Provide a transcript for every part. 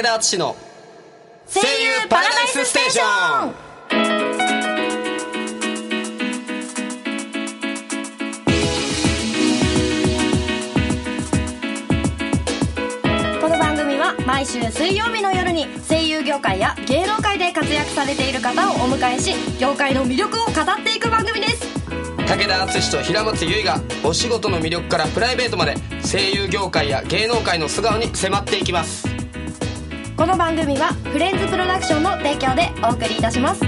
武田敦の声優パラダイスステーション。この番組は毎週水曜日の夜に声優業界や芸能界で活躍されている方をお迎えし業界の魅力を語っていく番組です。武田敦と平松結がお仕事の魅力からプライベートまで声優業界や芸能界の素顔に迫っていきますこの番組はフレンズプロダクションの提供でお送りいたします。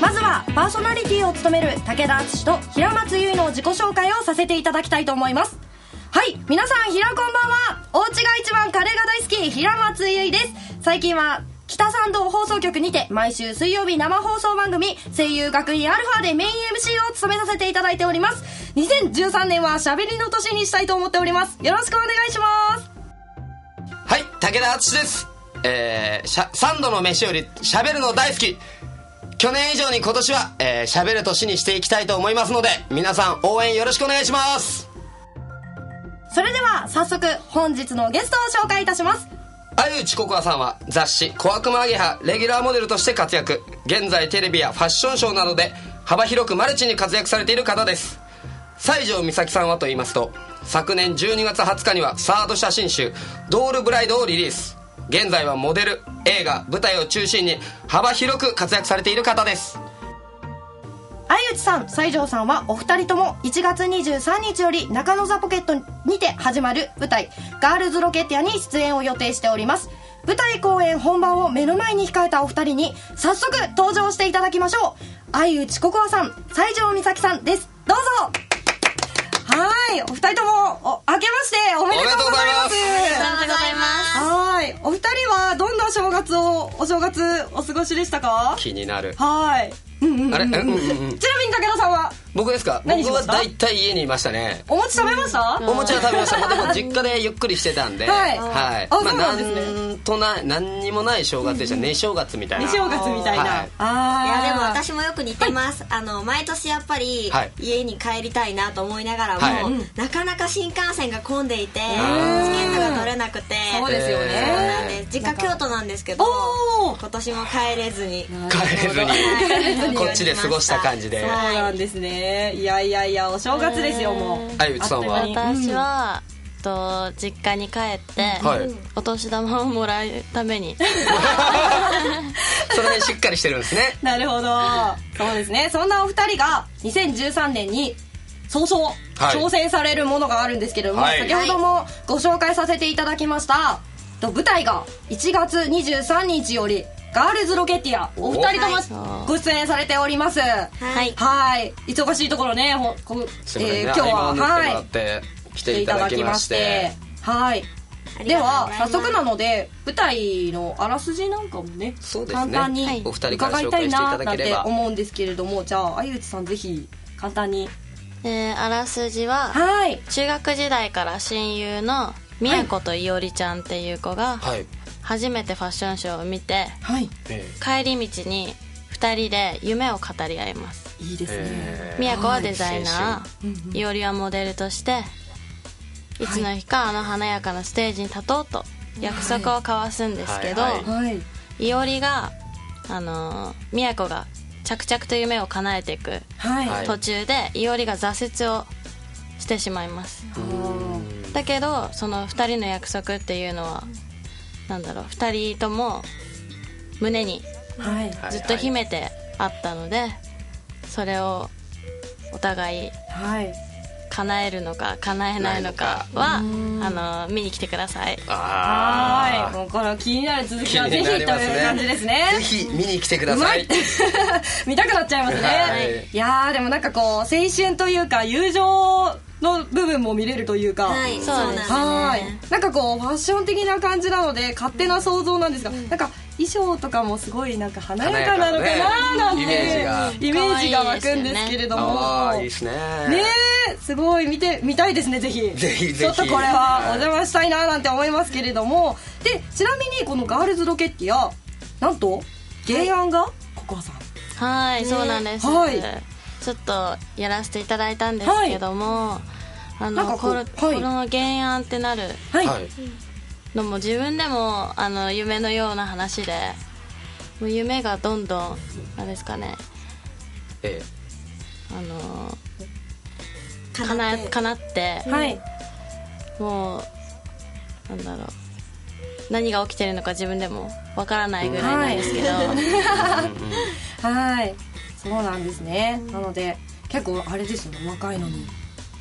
まずはパーソナリティを務める武田敦と平松優の自己紹介をさせていただきたいと思います。はい皆さん平こんばんは。お家が一番カレーが大好き平松優です。最近は北参道放送局にて毎週水曜日生放送番組声優学院アルファでメイン MC を務めさせていただいております。2013年は喋りの年にしたいと思っております。よろしくお願いします。はい武田敦です。えー、しゃ3度の飯より喋るの大好き。去年以上に今年はえー喋、る年にしていきたいと思いますので皆さん応援よろしくお願いします。それでは早速本日のゲストを紹介いたします相内ココアさんは雑誌「小悪魔アゲハ」レギュラーモデルとして活躍。現在テレビやファッションショーなどで幅広くマルチに活躍されている方です。西条美咲さんはと言いますと昨年12月20日にはサード写真集「ドールブライド」をリリース。現在はモデル映画舞台を中心に幅広く活躍されている方です。内さん西条さんはお二人とも1月23日より中野ザポケットにて始まる舞台「ガールズロケッティア」に出演を予定しております。舞台公演本番を目の前に控えたお二人に早速登場していただきましょう。相内ココアさん西条美咲さんです。どうぞ。はいお二人ともお明けましておめでとうございます。おめでとうございますありがとうございます。はいお二人はどんな正月をお正月お過ごしでしたか？気になる。はいあれ？うんうんうん。ちなみに武田さんは？僕ですか？僕は大体家にいましたね。お餅食べました、お餅は食べました、まあ、でも実家でゆっくりしてたんで。はい。はい。まあなんですね。なんとない何にもない正月でした。寝正月みたいな。二正月みたいな、はい。ああいやでも私もよく似てます、あの毎年やっぱりはい。家に帰りたいなと思いながらも、はい。なかなか新幹線が混んでいてチケーットが取れなくて。そうですよそうなんね実家京都なんですけど今年も帰れずに。帰れずにこっちで過ごした感じで。そうなんですね。いやいやいやお正月ですよもう。あゆうちさんは。私は、と実家に帰って、はい。お年玉をもらうために。その辺しっかりしてるんですね。なるほど。そうですね。そんなお二人が2013年に早々はい。挑戦されるものがあるんですけれども、はい。先ほどもご紹介させていただきました。と舞台が1月23日よりガールズロケティアお二人ともご出演されております。はい。はい。忙しいところねほこえー今日ははいって来来ていただきまして。てはい。では早速なので舞台のあらすじなんかもねね。簡単にはい。お二人から伺いたい紹介していななんてただければ。思うんですけれどもじゃあ相内さんぜひ簡単に。えーあらすじははい。中学時代から親友のみやこといおりちゃんっていう子がはい初めてファッションショーを見てはい。え帰り道に2人で夢を語り合います。いいですね。えみやこはデザイナーいおりはモデルとしてい。つの日かあの華やかなステージに立とうと約束を交わすんですけど、はいはい。はい。いおりがあのーみやこが着々と夢を叶えていく途中でいおりが挫折をしてしまいます。だけどその2人の約束っていうのはなんだろう2人とも胸にずっと秘めてあったのでそれをお互いはい。叶えるのか叶えないのかはあの見に来てください。あはい。もうこの気になる続きはぜひという感じですね。ぜひ見に来てくだうまいさい。見たくなっちゃいますね、はい。い、やーでもなんかこう青春というか友情の部分も見れるというか。はいそうですなんですね。はい。なんかこうファッション的な感じなので勝手な想像なんですが、なんか衣装とかもすごいなんか華やかなのかななんてね。イメージが。湧くんですけれども。いいですね。ねえすごい見てみたいですねぜひ。ぜひぜひ。ちょっとこれはお邪魔したいななんて思いますけれども。でちなみにこのガールズロケッティアなんと原案がココアさん。はいそうなんです、はいちょっとやらせていただいたんですけども、あのこれこはい。の原案ってなるはい、はいのも自分でもあの夢のような話でもう夢がどんどんなんですかね。えあのかかなって。叶ってはい。もうなんだろう。何が起きてるのか自分でもわからないぐらいなんですけど、はい そうなんですね、なので結構あれですよね。若いのに。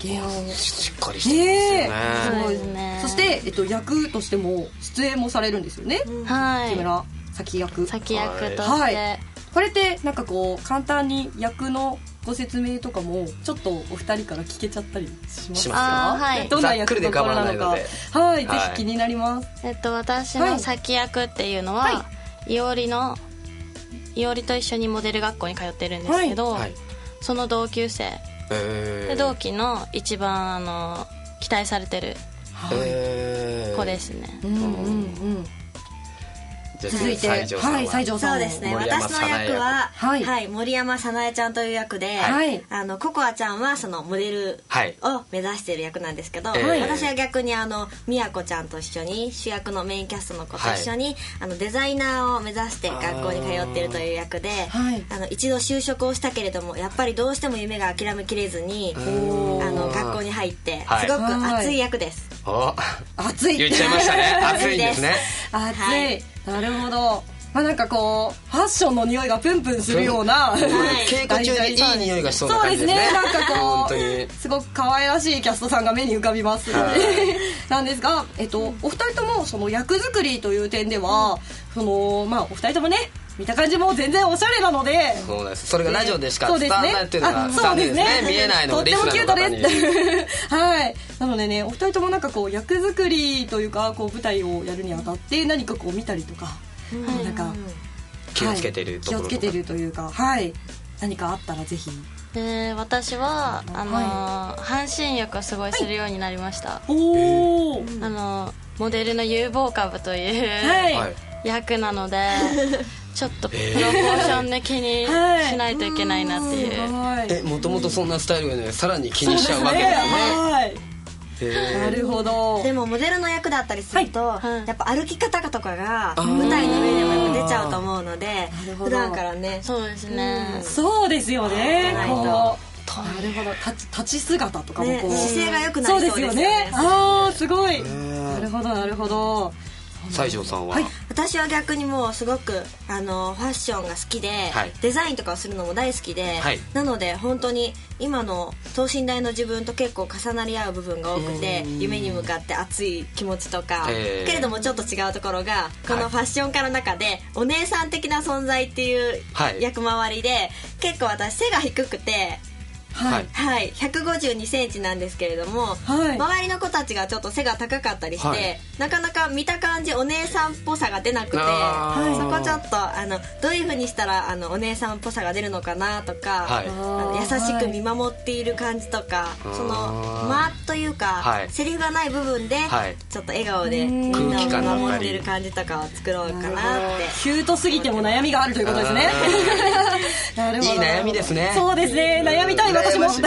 原案をえしっかりしてますよね。そうですね。そして、えっと、役としても出演もされるんですよね、はい。木村咲役。先役として、はい。これってなんかこう簡単に役のご説明とかもちょっとお二人から聞けちゃったりしますか？しますあーはい。どんな役どころなのか。はい、はい。ぜひ気になります。えっと、私はい。の先役っていうのは、、はいおりのいおりと一緒にモデル学校に通ってるんですけど、はい。その同級生。えで同期の一番あの期待されてるえ子ですね、うんうんうん続いて西条さんは。はい西条さんそうですね。私の役は、早也はい。森山早苗ちゃんという役で、はい。あのココアちゃんはそのモデルはい。を目指している役なんですけど、はい私は逆にあの宮子ちゃんと一緒に主役のメインキャストの子と一緒に、あのデザイナーを目指して学校に通っているという役で、はい。あの一度就職をしたけれどもやっぱりどうしても夢が諦めきれずにあの学校に入ってはい。すごく熱い役です。お。熱い言っちゃいましたね。熱いんですね。熱い、はいなるほど。まあなんかこうファッションの匂いがプンプンするような、稽古中にいい匂いがしそうなそうで感じですね。すね。なんかこ本当に。うすごく可愛らしいキャストさんが目に浮かびます、はい。なんですが、えっと、お二人ともその役作りという点では、そのまあお二人ともね見た感じも全然おしゃれなので。そうです。それがラジオでしかそう伝わらないっていうのがあ残念ですね。見えないのとってもキュートです。はい。なのでねお二人ともなんかこう役作りというかこう舞台をやるにあたって何かこう見たりとか、なんか気をつけてるところとか。はい。気をつけてるというかはい。何かあったらぜひ。で私はあの、半身浴をすごいするようになりました、おおあのモデルの有望株という、はい。はい。役なので ちょっとプロポーションで気にはいしないといけないなっていう、はい。えもともとそんなスタイルがねさらに気にしちゃうわけですね。はい。へー。なるほど。でもモデルの役だったりすると、はい。やっぱ歩き方とかがー舞台の上でもやっぱ出ちゃうと思うので普段からね。そうですね、そうですよね。なるほど。立ち立ち姿とかもこう、ね姿勢が良くなりそうですすよね。よね。ああすごい。ー。なるほどなるほど西条さんは、はい。私は逆にもうすごくあのファッションが好きで、はい。デザインとかをするのも大好きで、はい。なので本当に今の等身大の自分と結構重なり合う部分が多くて夢に向かって熱い気持ちとか、へーけれどもちょっと違うところがこはい。のファッション化の中でお姉さん的な存在っていうはい。役回りで、結構私背が低くてはい。はい、152センチなんですけれども、はい。周りの子たちがちょっと背が高かったりして、はい。なかなか見た感じお姉さんっぽさが出なくて、あー。そこちょっとあのどういう風にしたらあのお姉さんっぽさが出るのかなとか、はい。あの優しく見守っている感じとか、その間というか、はい。セリフがない部分で、はい。ちょっと笑顔でみんなを見守ってる感じとかを作ろうかなって。キュートすぎても悩みがあるということですね。なるほど。いい悩みですね。そうですね。悩みたい私も。悩ましい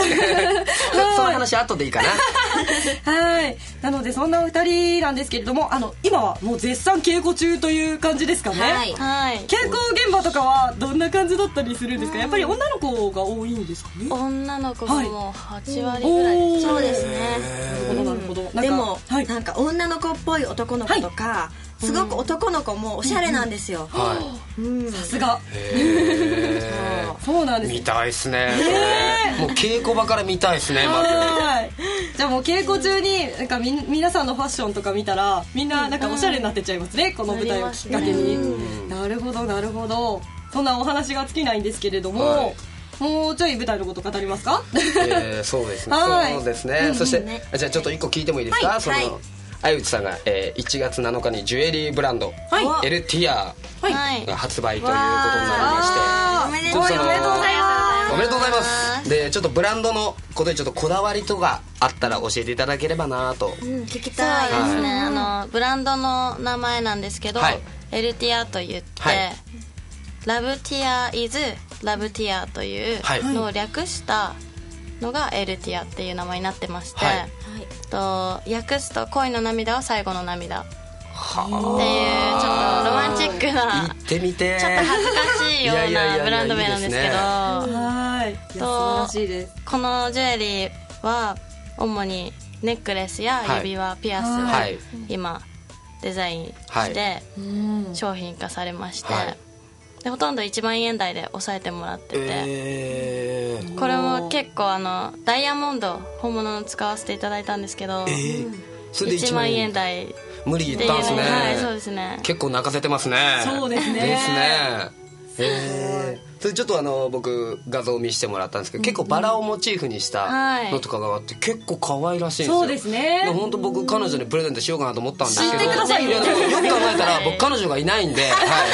その話後でいいかな。はい。なのでそんなお二人なんですけれどもあの今はもう絶賛稽古中という感じですかね、はい。はい。稽古現場とかはどんな感じだったりするんですか？やっぱり女の子が多いんですかね？女の子がもう8割ぐらいです、そうですね。なるほど。なるほどでも、はい。なんか女の子っぽい男の子とか、すごく男の子もおしゃれなんですよ、はうん。さすが。そうなんです。ー見たいっすね。もう稽古場から見たいっすねまず。はい。じゃあもう稽古中になんかみ皆さんのファッションとか見たらみんななんかおしゃれになってっちゃいますね、この舞台をきっかけに。なるほどなるほど。そんなお話が尽きないんですけれども、はい。もうちょい舞台のこと語りますか？えーそうですね。はい。そうですね。そしてね。じゃあちょっと一個聞いてもいいですか？そはい。の相内さんがえー1月7日にジュエリーブランドはい。エルティアはい。はいが発売ということになりましておめでとうございます。おめでとうございます。でちょっとブランドのことでちょっとこだわりとかあったら教えていただければなと。うん聞きたい。ですね、あのブランドの名前なんですけど、はい。エルティアと言って、はい。ラブティア is ラブティアというはい。のを略したのがエルティアっていう名前になってまして、はいと訳すと恋の涙は最後の涙。っていうちょっとロマンチック行なってみて。ちょっと恥ずかしいようなブランド名なんですけど。はいいや素晴らしい。ですこのジュエリーは主にネックレスや指輪、ピアスをはい今デザインはい。してうん。商品化されまして、はいでほとんど1万円台で抑えてもらってて、えー。これも結構あのダイヤモンド本物の使わせていただいたんですけど、えー。それで1万円。台無理言ったんですね。はいそうですね。結構泣かせてますね。そうですね。ですね。へえそれちょっとあの僕画像を見せてもらったんですけど、結構バラをモチーフにしたはい。のとかがあって結構可愛らしいんですよ。そうですね。本当僕彼女にプレゼントしようかなと思ったんですけど知ってくださいよ。く考えたら僕彼女がいないんで、はい、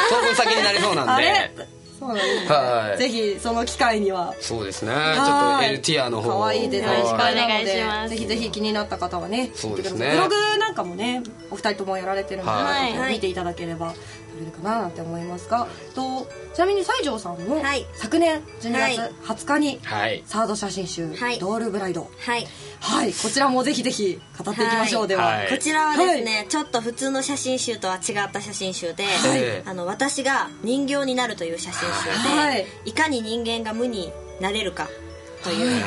当分先になりそうなんで。あれ？そうなんですはい。ぜひその機会には。そうですね。ちょっはいとエルティアの方可愛いデザインしくおなのでぜひぜひ気になった方はねそうですね。ブログなんかもねお二人ともやられてるので、はい。見てい。ただければ撮れるかななんて思いますが。とちなみに西条さんも、はい。昨年12月20日に、はい。サード写真集「はい。ドールブライド。はい」はい。こちらもぜひぜひ語っていきましょう、はいでは、はい。こちらはですね、ちょっと普通の写真集とは違った写真集で、はい。あの私が人形になるという写真集で、はい。い、かに人間が無になれるかという、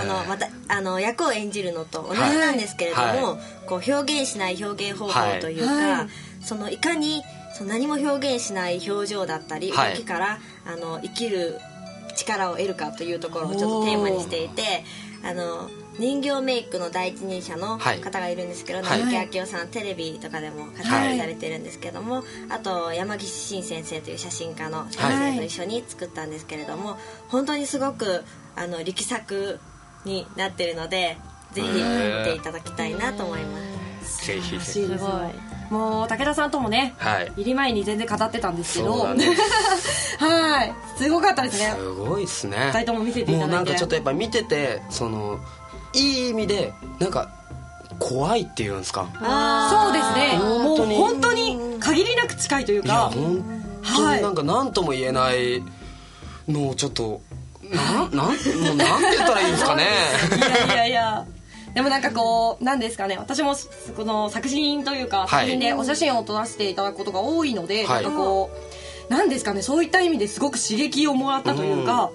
このまたあの役を演じるのと同じなんですけれども、はい。こう表現しない表現方法というか、はい。はい。そのいかにその何も表現しない表情だったり、はい。動きからあの生きる力を得るかというところをちょっとテーマにしていてあの人形メイクの第一人者のはい。方がいるんですけど、は木明夫さんテレビとかでも活躍されてるんですけども、あと山岸慎先生という写真家の先生と一緒に作ったんですけれども、本当にすごくあの力作になってるのでぜひ見ていただきたいなと思います。ぜひすすごい。もう武田さんともねはい。入り前に全然語ってたんですけど。はい。すごかったですね。すごいですね。二人とも見せていただいて。もうなんかちょっとやっぱ見ててそのいい意味でなんか怖いっていうんですか。そうですね。もう本当に限りなく近いといういやか本当になんか何とも言えないのをちょっとなんなんもうなんて言ったらいいんですかね。いやいやいや。でもなんかこうなんですかね。私もこの作品というかはい。作品でお写真を撮らせていただくことが多いので、はい。なんかこうなんですかね。そういった意味ですごく刺激をもらったというか、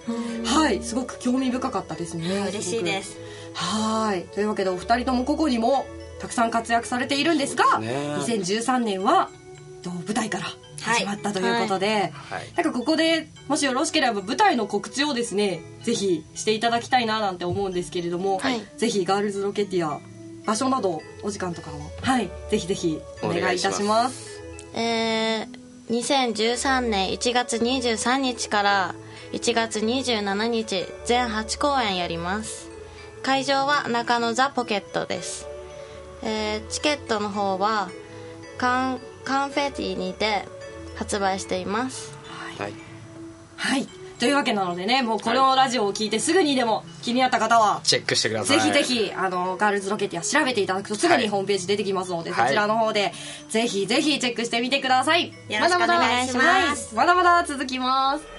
はい。すごく興味深かったですね。嬉しいです。はい。というわけでお二人とも個々にもたくさん活躍されているんですがね。2013年はと舞台から始まったということで、はい。なんかここでもしよろしければ舞台の告知をですねぜひしていただきたいななんて思うんですけれども、はい。ぜひガールズロケティア場所などお時間とかもはい。ぜひぜひお願いいたします。えー、2013年1月23日から1月27日全8公演やります。会場は中野ザ・ポケットです、えーチケットの方はカンカンフェティにて発売しています。はい。はい。というわけなのでねもうこのラジオを聞いてすぐにでも気になった方はチェックしてください。ぜひぜひあのガールズロケティア調べていただくとすぐはい。にホームページ出てきますので、はい。そちらの方でぜひぜひチェックしてみてください。よろしくお願いします。まだまだ続きます